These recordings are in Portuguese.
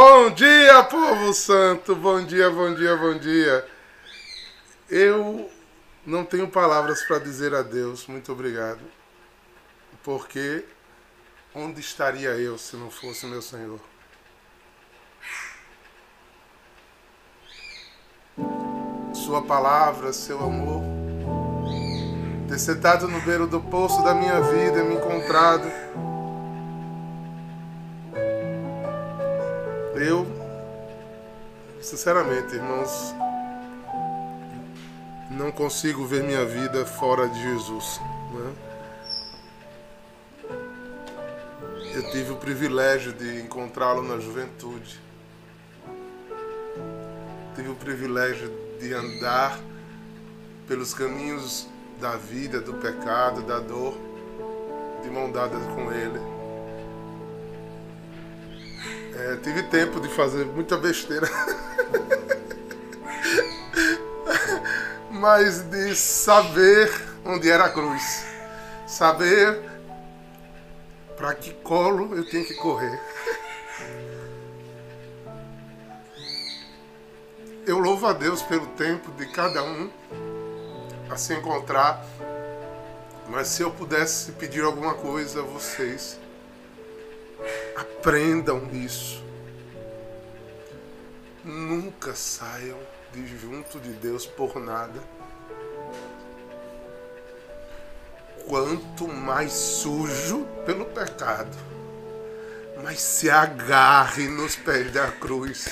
Bom dia, povo santo! Bom dia, bom dia, bom dia. Eu não tenho palavras para dizer a Deus muito obrigado, porque onde estaria eu se não fosse meu Senhor? Sua palavra, seu amor, ter sentado no beiro do poço da minha vida, me encontrado Eu, sinceramente, irmãos, não consigo ver minha vida fora de Jesus. Né? Eu tive o privilégio de encontrá-lo na juventude. Tive o privilégio de andar pelos caminhos da vida, do pecado, da dor, de mão dada com Ele. É, tive tempo de fazer muita besteira. Mas de saber onde era a cruz. Saber para que colo eu tenho que correr. Eu louvo a Deus pelo tempo de cada um a se encontrar. Mas se eu pudesse pedir alguma coisa a vocês, Aprendam isso. Nunca saiam de junto de Deus por nada. Quanto mais sujo pelo pecado, mas se agarre nos pés da cruz.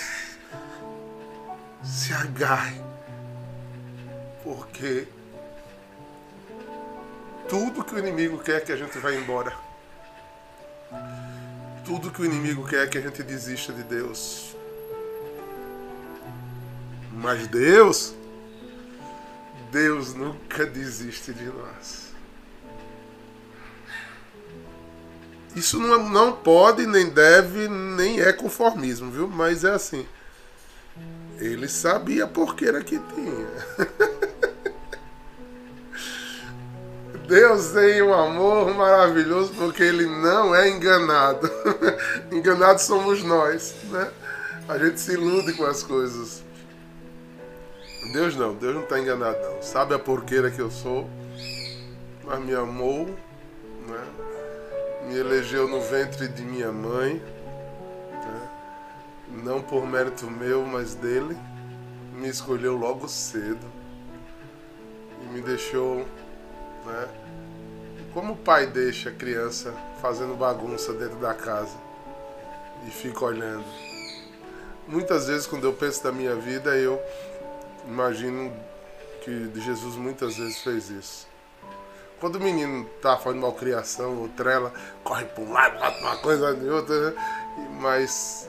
Se agarre. Porque tudo que o inimigo quer é que a gente vá embora. Tudo que o inimigo quer é que a gente desista de Deus. Mas Deus, Deus nunca desiste de nós. Isso não, não pode, nem deve, nem é conformismo, viu? Mas é assim. Ele sabia por que era que tinha. Deus tem um amor maravilhoso porque ele não é enganado. Enganados somos nós, né? A gente se ilude com as coisas. Deus não, Deus não está enganado não. Sabe a porqueira que eu sou, mas me amou, né? me elegeu no ventre de minha mãe, né? não por mérito meu, mas dele, me escolheu logo cedo e me deixou né? Como o pai deixa a criança fazendo bagunça dentro da casa e fica olhando? Muitas vezes, quando eu penso da minha vida, eu imagino que Jesus muitas vezes fez isso. Quando o menino tá fazendo malcriação ou trela, corre para um lado, bate uma coisa de outra, né? mas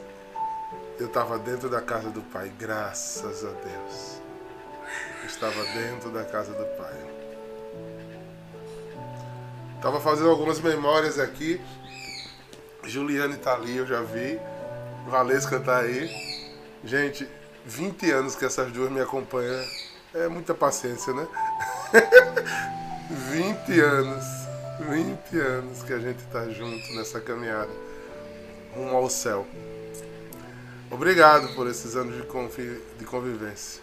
eu estava dentro da casa do Pai, graças a Deus. Eu estava dentro da casa do Pai. Tava fazendo algumas memórias aqui. Juliane tá ali, eu já vi. Valesca tá aí. Gente, 20 anos que essas duas me acompanham. É muita paciência, né? 20 anos. 20 anos que a gente tá junto nessa caminhada rumo ao céu. Obrigado por esses anos de, convi de convivência.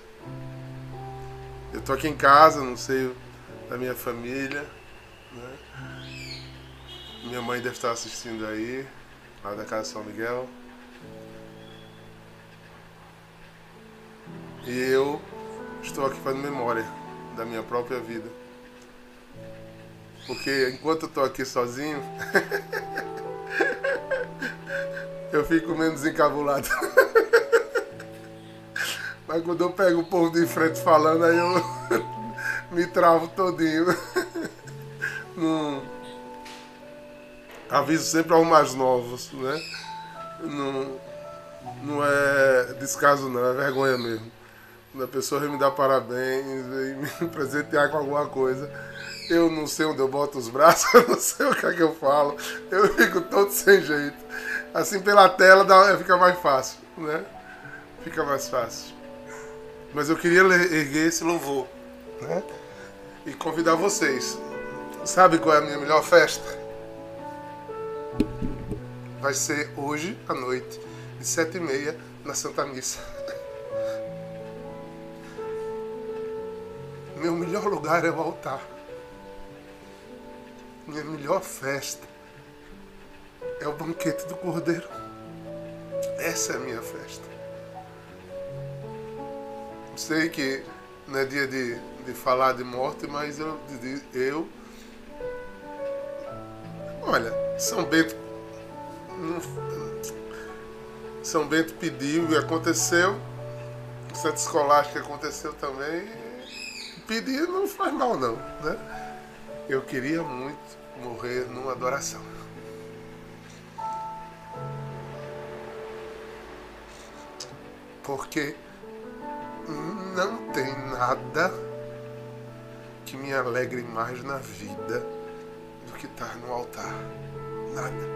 Eu tô aqui em casa, não sei da minha família. Né? Minha mãe deve estar assistindo aí, lá da Casa São Miguel. E eu estou aqui fazendo memória da minha própria vida. Porque enquanto eu estou aqui sozinho, eu fico menos encabulado. Mas quando eu pego o povo de frente falando, aí eu me travo todinho. Aviso sempre aos mais novos, né? Não, não é descaso não, é vergonha mesmo. Quando a pessoa vem me dar parabéns e me presentear com alguma coisa, eu não sei onde eu boto os braços, eu não sei o que é que eu falo, eu fico todo sem jeito. Assim pela tela dá, fica mais fácil, né? Fica mais fácil. Mas eu queria erguer esse louvor, né? E convidar vocês Sabe qual é a minha melhor festa? Vai ser hoje à noite, e sete e meia na Santa Missa. Meu melhor lugar é o altar. Minha melhor festa é o banquete do Cordeiro. Essa é a minha festa. Sei que não é dia de, de falar de morte, mas eu, eu. Olha, São Bento. São Bento pediu e aconteceu. Santa Escolástica aconteceu também. Pedir não faz mal, não. Né? Eu queria muito morrer numa adoração. Porque não tem nada que me alegre mais na vida que estar no altar. Nada.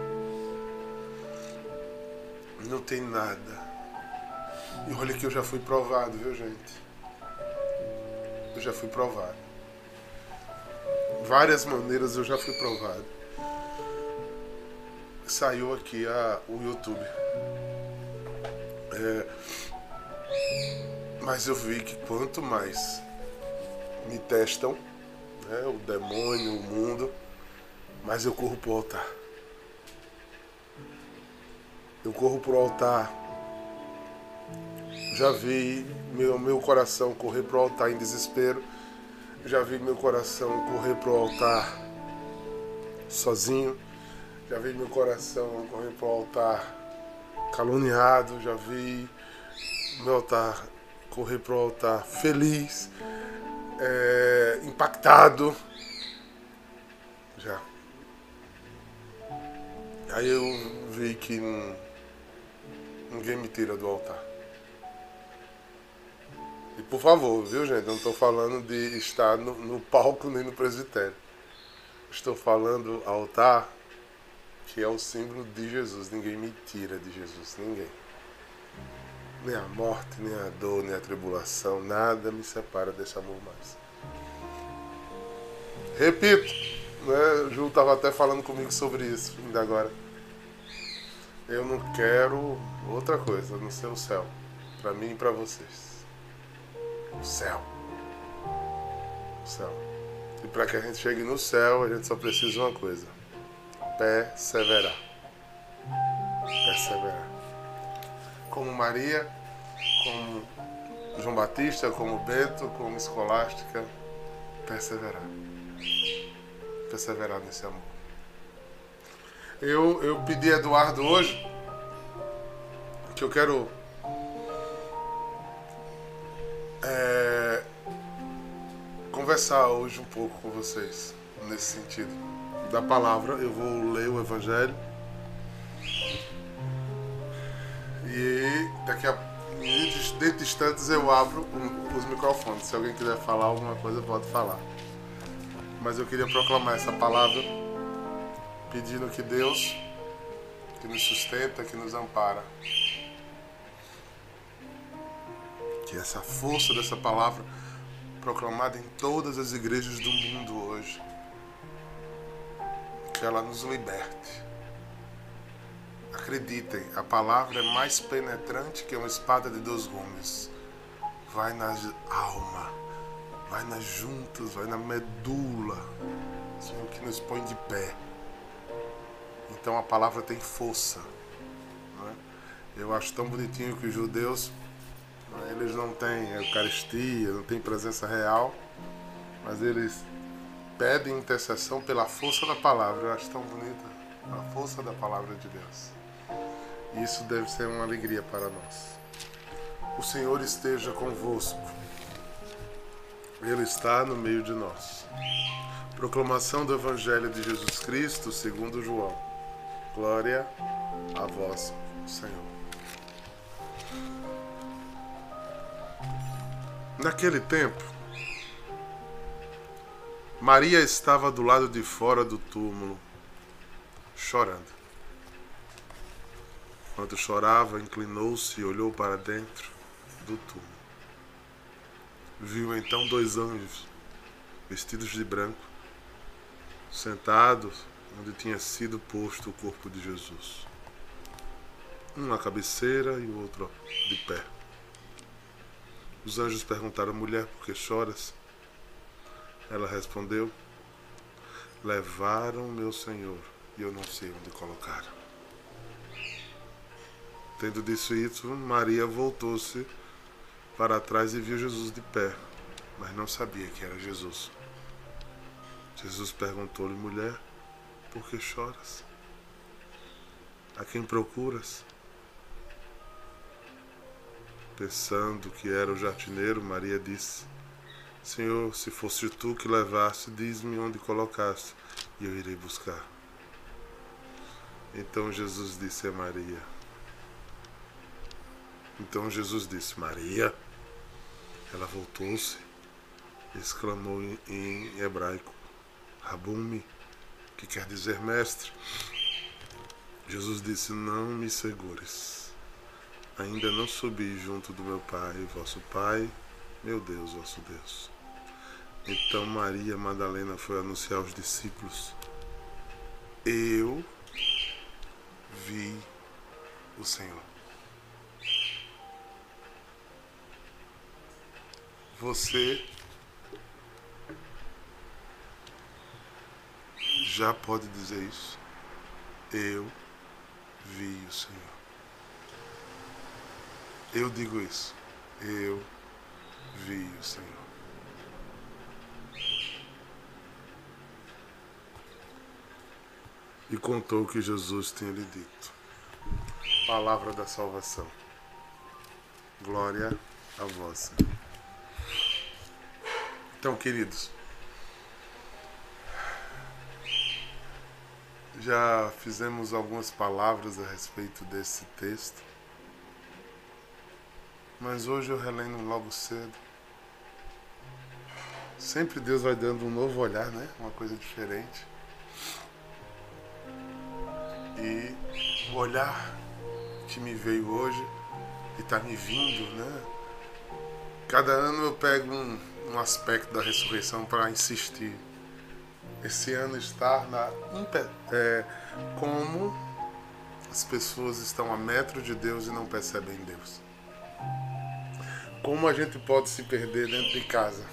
Não tem nada. E olha que eu já fui provado, viu gente? Eu já fui provado. Várias maneiras eu já fui provado. Saiu aqui a, o YouTube. É, mas eu vi que quanto mais me testam, né, o demônio, o mundo, mais eu corro pro altar. Eu corro pro altar. Já vi meu, meu coração correr pro altar em desespero. Já vi meu coração correr pro altar sozinho. Já vi meu coração correr pro altar caluniado. Já vi meu altar correr pro altar feliz, é, impactado. Já. Aí eu vi que ninguém me tira do altar. E por favor, viu gente? Não estou falando de estar no, no palco nem no presbitério. Estou falando altar, que é o símbolo de Jesus. Ninguém me tira de Jesus, ninguém. Nem a morte, nem a dor, nem a tribulação, nada me separa desse amor mais. Repito, né? O Ju estava até falando comigo sobre isso ainda agora. Eu não quero outra coisa, não ser o céu. Para mim e para vocês. O céu. O céu. E para que a gente chegue no céu, a gente só precisa de uma coisa: perseverar. Perseverar como Maria, como João Batista, como Bento, como Escolástica, perseverar. Perseverar nesse amor. Eu, eu pedi a Eduardo hoje que eu quero é, conversar hoje um pouco com vocês nesse sentido da palavra. Eu vou ler o Evangelho E daqui a dentro de instantes eu abro os microfones. Se alguém quiser falar alguma coisa, pode falar. Mas eu queria proclamar essa palavra pedindo que Deus, que nos sustenta, que nos ampara, que essa força dessa palavra proclamada em todas as igrejas do mundo hoje, que ela nos liberte. Acreditem, a palavra é mais penetrante que uma espada de dois gumes. Vai na alma, vai nas juntas, vai na medula, o que nos põe de pé. Então a palavra tem força. É? Eu acho tão bonitinho que os judeus, é? eles não têm Eucaristia, não têm presença real, mas eles pedem intercessão pela força da palavra. Eu acho tão bonita a força da palavra de Deus. Isso deve ser uma alegria para nós. O Senhor esteja convosco. Ele está no meio de nós. Proclamação do Evangelho de Jesus Cristo, segundo João. Glória a vós, Senhor. Naquele tempo, Maria estava do lado de fora do túmulo, chorando. Enquanto chorava, inclinou-se e olhou para dentro do túmulo. Viu então dois anjos, vestidos de branco, sentados onde tinha sido posto o corpo de Jesus. um à cabeceira e o outro de pé. Os anjos perguntaram: Mulher, por que choras? Ela respondeu: Levaram meu senhor e eu não sei onde colocaram. Tendo dito isso, Maria voltou-se para trás e viu Jesus de pé, mas não sabia que era Jesus. Jesus perguntou-lhe: Mulher, por que choras? A quem procuras? Pensando que era o jardineiro, Maria disse: Senhor, se fosse tu que levaste, diz-me onde colocaste, e eu irei buscar. Então Jesus disse a Maria. Então Jesus disse: Maria. Ela voltou-se e exclamou em hebraico: Rabumi, que quer dizer mestre. Jesus disse: Não me segures. Ainda não subi junto do meu Pai, vosso Pai, meu Deus, vosso Deus. Então Maria Madalena foi anunciar aos discípulos: Eu vi o Senhor. Você já pode dizer isso. Eu vi o Senhor. Eu digo isso. Eu vi o Senhor. E contou o que Jesus tinha lhe dito. Palavra da salvação. Glória a vós. Então, queridos, Já fizemos algumas palavras a respeito desse texto, mas hoje eu relendo logo cedo. Sempre Deus vai dando um novo olhar, né? Uma coisa diferente. E o olhar que me veio hoje e está me vindo, né? Cada ano eu pego um, um aspecto da ressurreição para insistir esse ano estar na é, como as pessoas estão a metro de Deus e não percebem Deus. Como a gente pode se perder dentro de casa?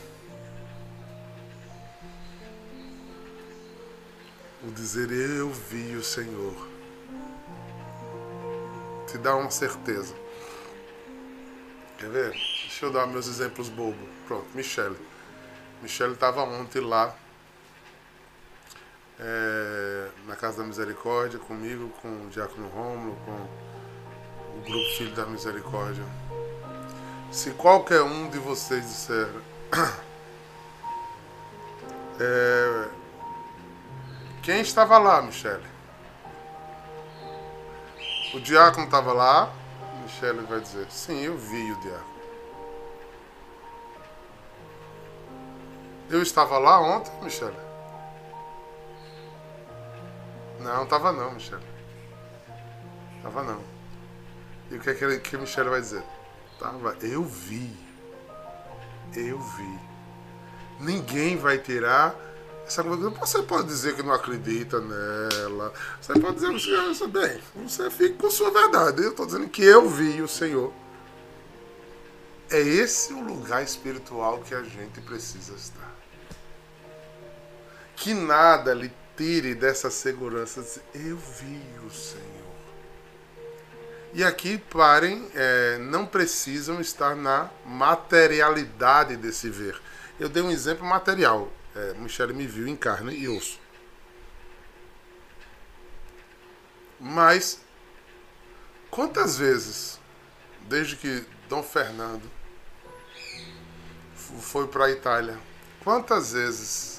O dizer eu vi o Senhor te dá uma certeza. Quer ver? Deixa eu dar meus exemplos bobos. Pronto, Michele. Michele estava ontem lá é, na Casa da Misericórdia, comigo, com o Diácono Rômulo, com o Grupo Filho da Misericórdia. Se qualquer um de vocês disser é, quem estava lá, Michele? O diácono estava lá, Michele vai dizer, sim, eu vi o diácono. Eu estava lá ontem, Michele? Não, tava não, Michele. Tava não. E o que é que, que Michele vai dizer? Tava, eu vi. Eu vi. Ninguém vai tirar essa coisa. Você pode dizer que não acredita nela. Você pode dizer, você, bem, você fica com sua verdade. Eu estou dizendo que eu vi o Senhor. É esse o lugar espiritual que a gente precisa estar. Que nada lhe tire dessa segurança. Eu vi o Senhor. E aqui, parem, é, não precisam estar na materialidade desse ver. Eu dei um exemplo material. É, Michele me viu em carne e osso. Mas, quantas vezes, desde que Dom Fernando foi para a Itália, quantas vezes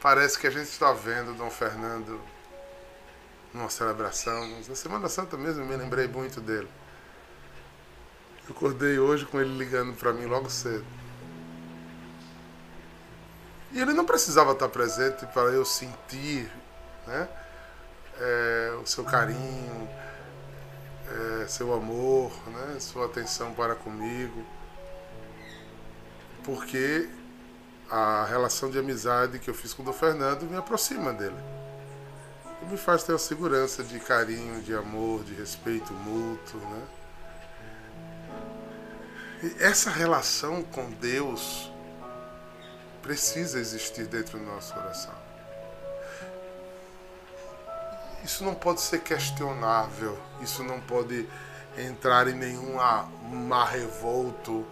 Parece que a gente está vendo Dom Fernando numa celebração. Na Semana Santa mesmo me lembrei muito dele. Eu acordei hoje com ele ligando para mim logo cedo. E ele não precisava estar presente para eu sentir né, é, o seu carinho, é, seu amor, né, sua atenção para comigo. Porque a relação de amizade que eu fiz com o Dom Fernando me aproxima dele. me faz ter uma segurança de carinho, de amor, de respeito mútuo, né? E essa relação com Deus precisa existir dentro do nosso coração. Isso não pode ser questionável, isso não pode entrar em nenhum mar revolto.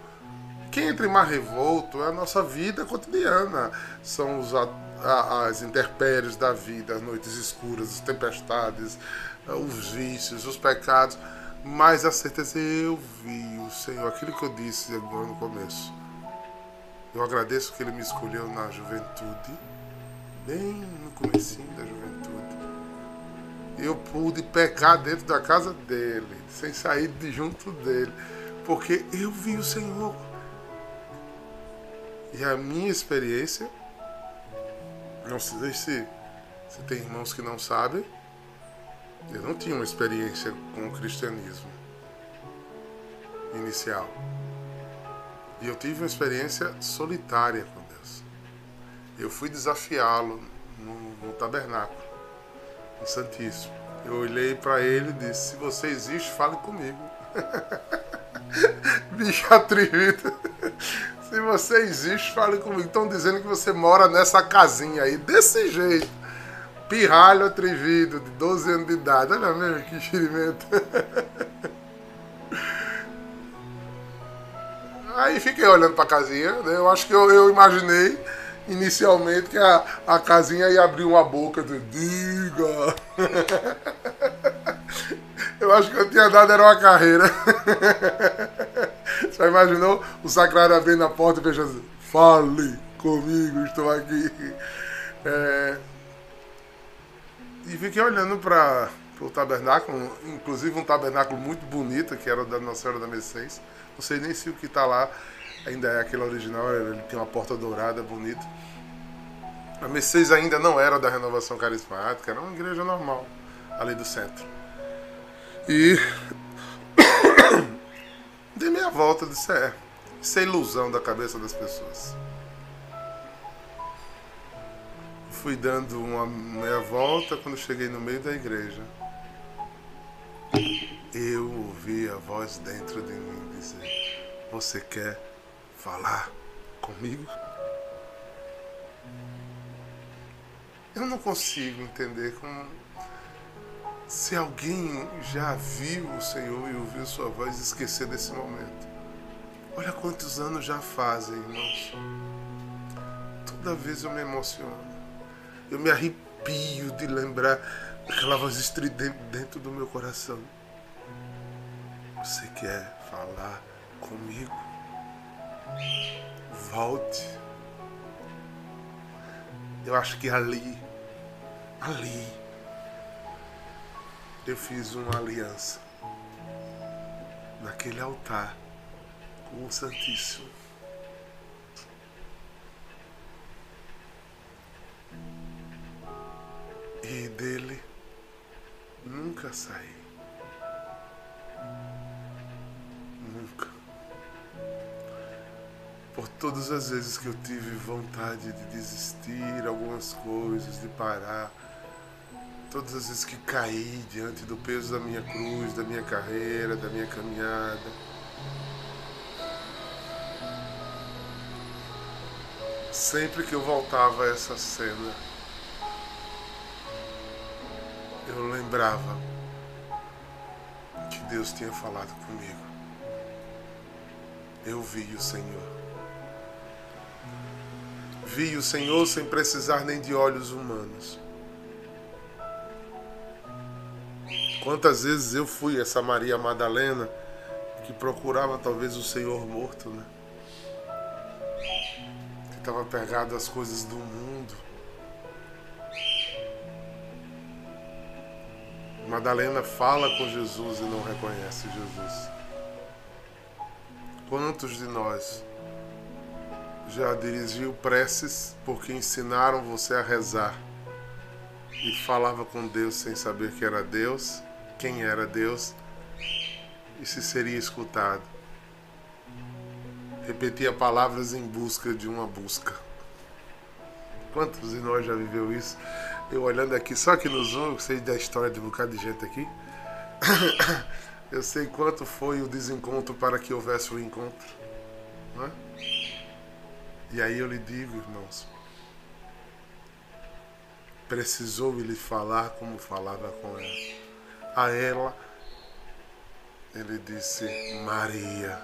Quem entra em mar revolto é a nossa vida cotidiana, são os, a, as intempéries da vida, as noites escuras, as tempestades, os vícios, os pecados. Mas a certeza eu vi o Senhor, aquilo que eu disse agora no começo. Eu agradeço que Ele me escolheu na juventude, bem no comecinho da juventude eu pude pecar dentro da casa dele, sem sair de junto dele, porque eu vi o Senhor. E a minha experiência, não sei se, se tem irmãos que não sabem, eu não tinha uma experiência com o cristianismo inicial. E eu tive uma experiência solitária com Deus. Eu fui desafiá-lo no, no tabernáculo o Santíssimo. Eu olhei para ele e disse: Se você existe, fale comigo. Bicho atrevido. Se você existe, fale comigo. Estão dizendo que você mora nessa casinha aí, desse jeito. Pirralho atrevido, de 12 anos de idade. Olha mesmo que experimento. Aí fiquei olhando para a casinha. Né? Eu acho que eu, eu imaginei inicialmente que a, a casinha ia abrir uma boca de diga. Eu acho que eu tinha dado era uma carreira. Já imaginou o sacrário abrindo a porta e fechando Fale comigo, estou aqui. É... E fiquei olhando para o tabernáculo, inclusive um tabernáculo muito bonito, que era da Nossa Senhora da Mercedes. Não sei nem se o que está lá ainda é aquele original, ele tem uma porta dourada bonita. A Mercedes ainda não era da renovação carismática, era uma igreja normal, ali do centro. E volta, disse, é, isso é ilusão da cabeça das pessoas. Fui dando uma meia volta quando cheguei no meio da igreja. Eu ouvi a voz dentro de mim dizer: Você quer falar comigo? Eu não consigo entender como se alguém já viu o Senhor e ouviu sua voz esquecer desse momento. Olha quantos anos já fazem, irmãos. Toda vez eu me emociono. Eu me arrepio de lembrar aquela voz estridente dentro do meu coração. Você quer falar comigo? Volte. Eu acho que ali, ali, eu fiz uma aliança naquele altar com o Santíssimo. E dele nunca saí. por todas as vezes que eu tive vontade de desistir algumas coisas, de parar, todas as vezes que caí diante do peso da minha cruz, da minha carreira, da minha caminhada. Sempre que eu voltava a essa cena, eu lembrava que Deus tinha falado comigo. Eu vi o Senhor vi o Senhor sem precisar nem de olhos humanos. Quantas vezes eu fui essa Maria Madalena que procurava talvez o Senhor morto, né? Que estava pegado às coisas do mundo. Madalena fala com Jesus e não reconhece Jesus. Quantos de nós já dirigiu preces porque ensinaram você a rezar e falava com Deus sem saber que era Deus, quem era Deus e se seria escutado. Repetia palavras em busca de uma busca. Quantos de nós já viveu isso? Eu olhando aqui, só aqui no Zoom, eu sei da história de um bocado de gente aqui. Eu sei quanto foi o desencontro para que houvesse o encontro. Não é? E aí eu lhe digo, irmãos, precisou ele falar como falava com ela. A ela, ele disse Maria.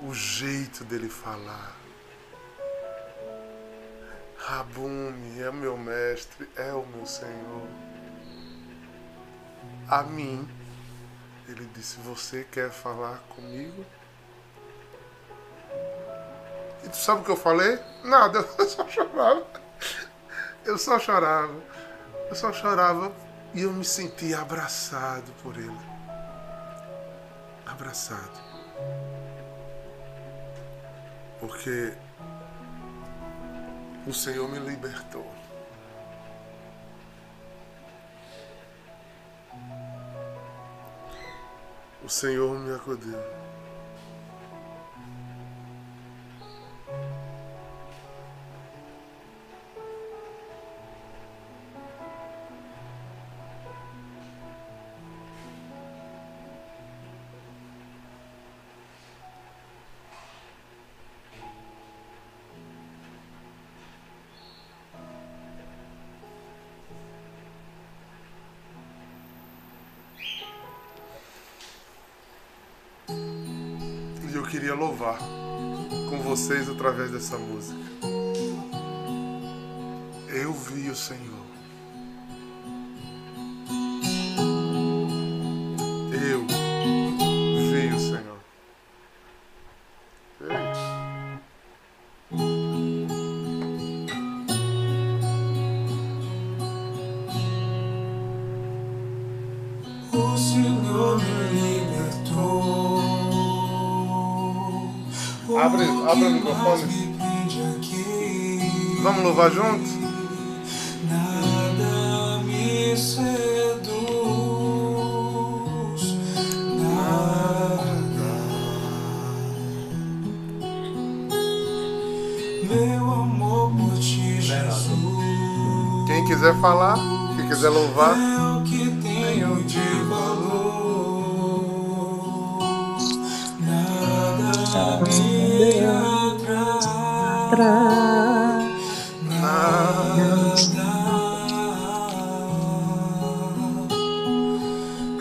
O jeito dele falar. Rabume é meu mestre, é o meu Senhor. A mim, ele disse: Você quer falar comigo? E tu sabe o que eu falei? Nada, eu só chorava. Eu só chorava. Eu só chorava e eu me sentia abraçado por ele. Abraçado. Porque o Senhor me libertou. O Senhor me acudiu. Queria louvar com vocês através dessa música. Eu vi o Senhor. Abre- abre o microfone. Vamos louvar juntos? Nada me seduz. Nada. Meu amor por ti, Jesus. Quem quiser falar, quem quiser louvar, Nada.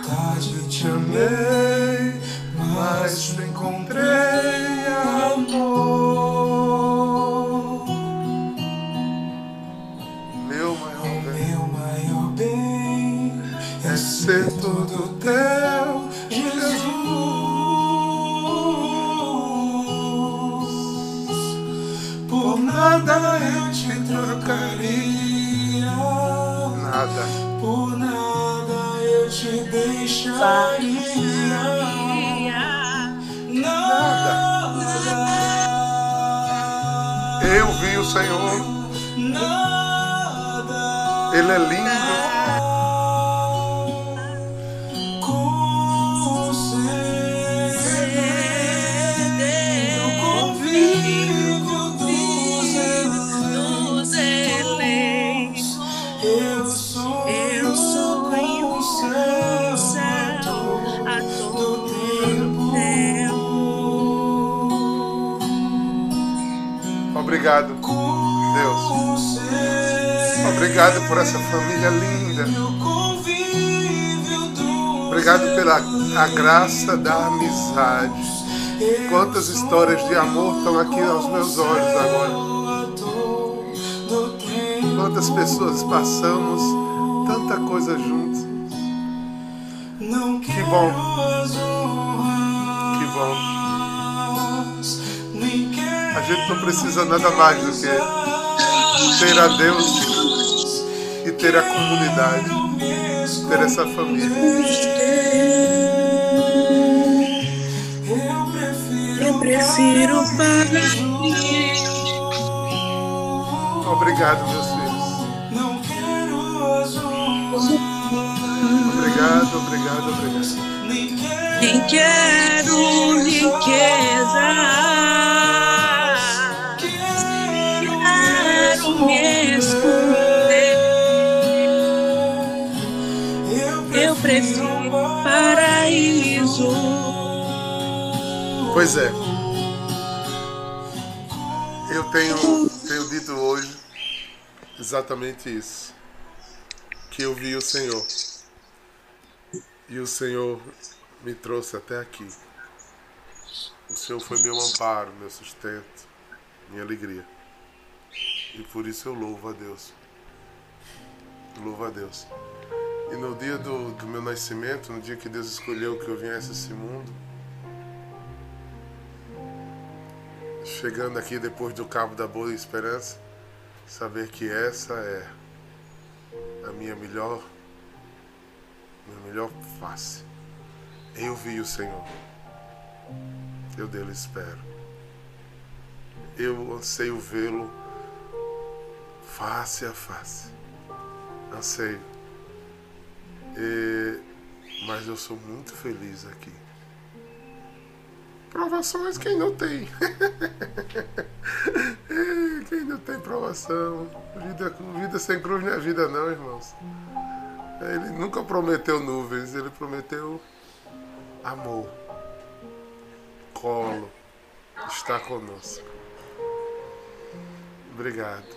Tarde te amei, mas te encontrei amor. meu maior bem Meu maior bem é ser todo teu, trocaria, nada. por nada eu te deixaria. Nada, Eu vi o Senhor, nada. Ele é lindo. Obrigado por essa família linda. Obrigado pela a graça da amizade. Quantas histórias de amor estão aqui aos meus olhos agora. Quantas pessoas passamos tanta coisa juntos. Que bom. Que bom. A gente não precisa nada mais do que ter a Deus ter a comunidade, ter essa família. Eu prefiro partir. Obrigado, meus filhos. Obrigado, obrigado, obrigado. Nem quero riqueza. Quero me Pois é. Eu tenho, tenho dito hoje exatamente isso. Que eu vi o Senhor. E o Senhor me trouxe até aqui. O Senhor foi meu amparo, meu sustento, minha alegria. E por isso eu louvo a Deus. Louvo a Deus. E no dia do, do meu nascimento, no dia que Deus escolheu que eu viesse a esse mundo, chegando aqui depois do Cabo da Boa Esperança, saber que essa é a minha melhor, minha melhor face. Eu vi o Senhor. Eu dele espero. Eu anseio vê-lo face a face. Anseio. E, mas eu sou muito feliz aqui. Provações quem não tem. Quem não tem provação. Vida, vida sem cruz não é vida não, irmãos. Ele nunca prometeu nuvens, ele prometeu amor. Colo. Está conosco. Obrigado.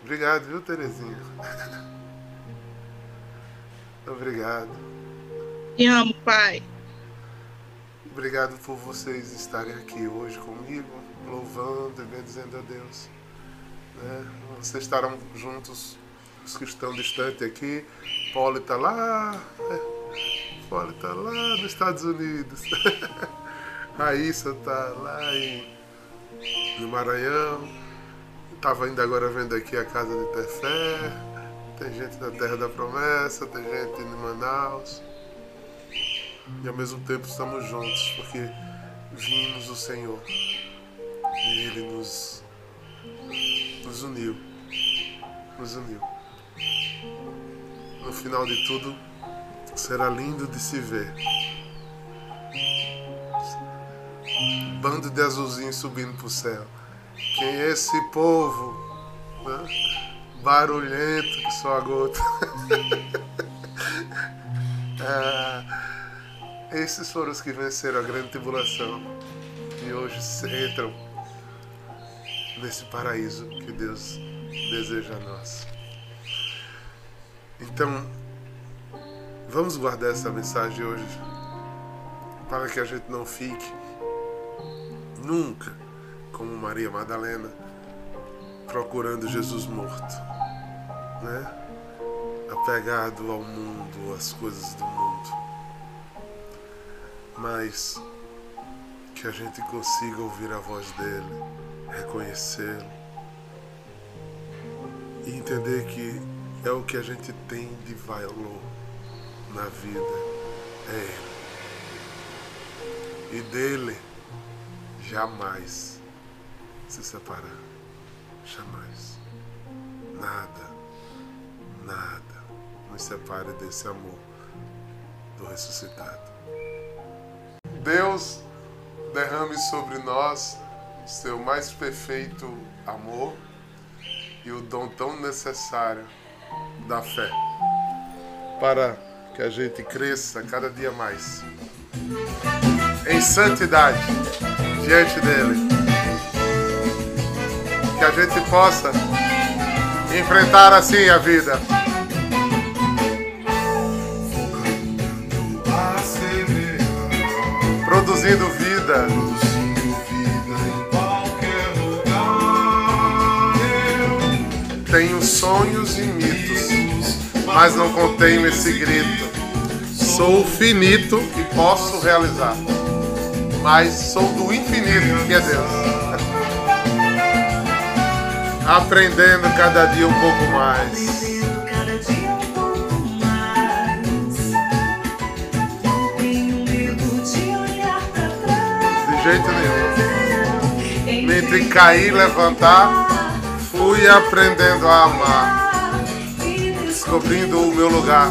Obrigado, viu, Terezinha? Obrigado. Te amo, pai. Obrigado por vocês estarem aqui hoje comigo, louvando e bendizendo a Deus. Né? Vocês estarão juntos, os que estão distantes aqui. Paulo está lá, né? Paulo está lá nos Estados Unidos. Raíssa está lá em, no Maranhão. Estava ainda agora vendo aqui a casa de Tefé. Tem gente na Terra da Promessa, tem gente em Manaus e ao mesmo tempo estamos juntos, porque vimos o Senhor e Ele nos, nos uniu. Nos uniu. No final de tudo, será lindo de se ver. Bando de azulzinhos subindo para o céu. Quem é esse povo? Né? Barulhento que só a gota. ah, esses foram os que venceram a grande tribulação e hoje entram nesse paraíso que Deus deseja a nós. Então, vamos guardar essa mensagem hoje para que a gente não fique nunca como Maria Madalena procurando Jesus morto, né? Apegado ao mundo, às coisas do mundo mas que a gente consiga ouvir a voz dele, reconhecê-lo e entender que é o que a gente tem de valor na vida, é Ele. E dele jamais se separar. Jamais. Nada, nada nos separe desse amor do ressuscitado. Deus derrame sobre nós seu mais perfeito amor e o dom tão necessário da fé, para que a gente cresça cada dia mais em santidade diante dele. Que a gente possa enfrentar assim a vida produzindo vida. Tenho sonhos e mitos, mas não contenho esse grito. Sou finito e posso realizar, mas sou do infinito que é Deus. Aprendendo cada dia um pouco mais. Jeito nenhum. Entre cair e levantar, fui aprendendo a amar, descobrindo o meu lugar.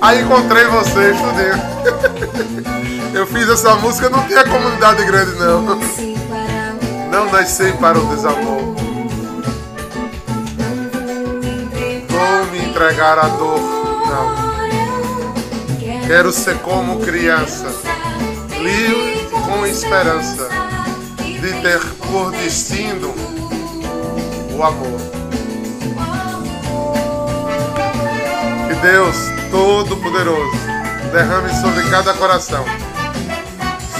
Aí encontrei você, estudei. Eu fiz essa música, não tinha comunidade grande não. Não nasci para o desamor. Vou me entregar à dor, não. Quero ser como criança, livre com esperança de ter por destino o amor. Que Deus Todo-Poderoso derrame sobre cada coração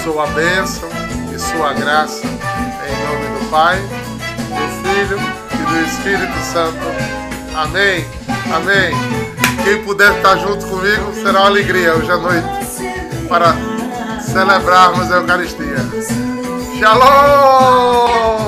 sua bênção e sua graça, em nome do Pai, do Filho e do Espírito Santo. Amém. Amém. Quem puder estar junto comigo será uma alegria hoje à noite para celebrarmos a Eucaristia. Shalom!